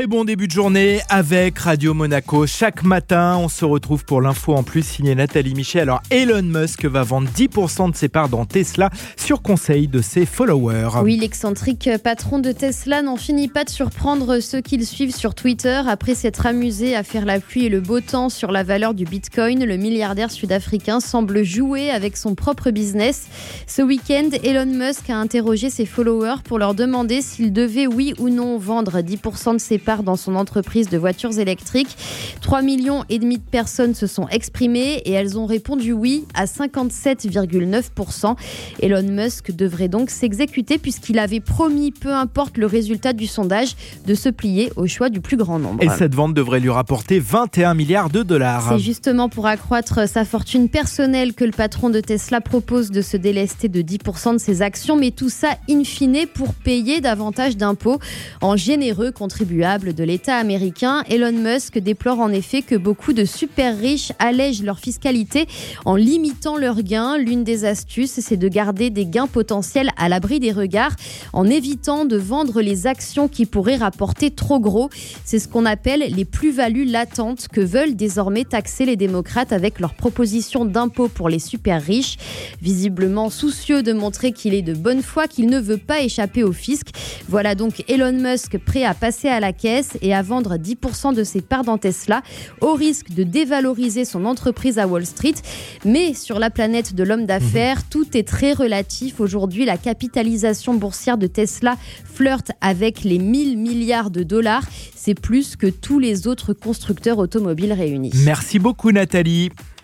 Très bon début de journée avec Radio Monaco. Chaque matin, on se retrouve pour l'info en plus signé Nathalie Michel. Alors Elon Musk va vendre 10% de ses parts dans Tesla sur conseil de ses followers. Oui, l'excentrique patron de Tesla n'en finit pas de surprendre ceux qui le suivent sur Twitter. Après s'être amusé à faire la pluie et le beau temps sur la valeur du Bitcoin, le milliardaire sud-africain semble jouer avec son propre business. Ce week-end, Elon Musk a interrogé ses followers pour leur demander s'il devait oui ou non vendre 10% de ses dans son entreprise de voitures électriques. 3 millions et demi de personnes se sont exprimées et elles ont répondu oui à 57,9%. Elon Musk devrait donc s'exécuter puisqu'il avait promis, peu importe le résultat du sondage, de se plier au choix du plus grand nombre. Et cette vente devrait lui rapporter 21 milliards de dollars. C'est justement pour accroître sa fortune personnelle que le patron de Tesla propose de se délester de 10% de ses actions, mais tout ça in fine pour payer davantage d'impôts en généreux contribuables de l'État américain. Elon Musk déplore en effet que beaucoup de super riches allègent leur fiscalité en limitant leurs gains. L'une des astuces, c'est de garder des gains potentiels à l'abri des regards en évitant de vendre les actions qui pourraient rapporter trop gros. C'est ce qu'on appelle les plus-values latentes que veulent désormais taxer les démocrates avec leur proposition d'impôt pour les super riches. Visiblement soucieux de montrer qu'il est de bonne foi, qu'il ne veut pas échapper au fisc. Voilà donc Elon Musk prêt à passer à la caisse et à vendre 10% de ses parts dans Tesla au risque de dévaloriser son entreprise à Wall Street. Mais sur la planète de l'homme d'affaires, mhm. tout est très relatif. Aujourd'hui, la capitalisation boursière de Tesla flirte avec les 1000 milliards de dollars. C'est plus que tous les autres constructeurs automobiles réunis. Merci beaucoup Nathalie.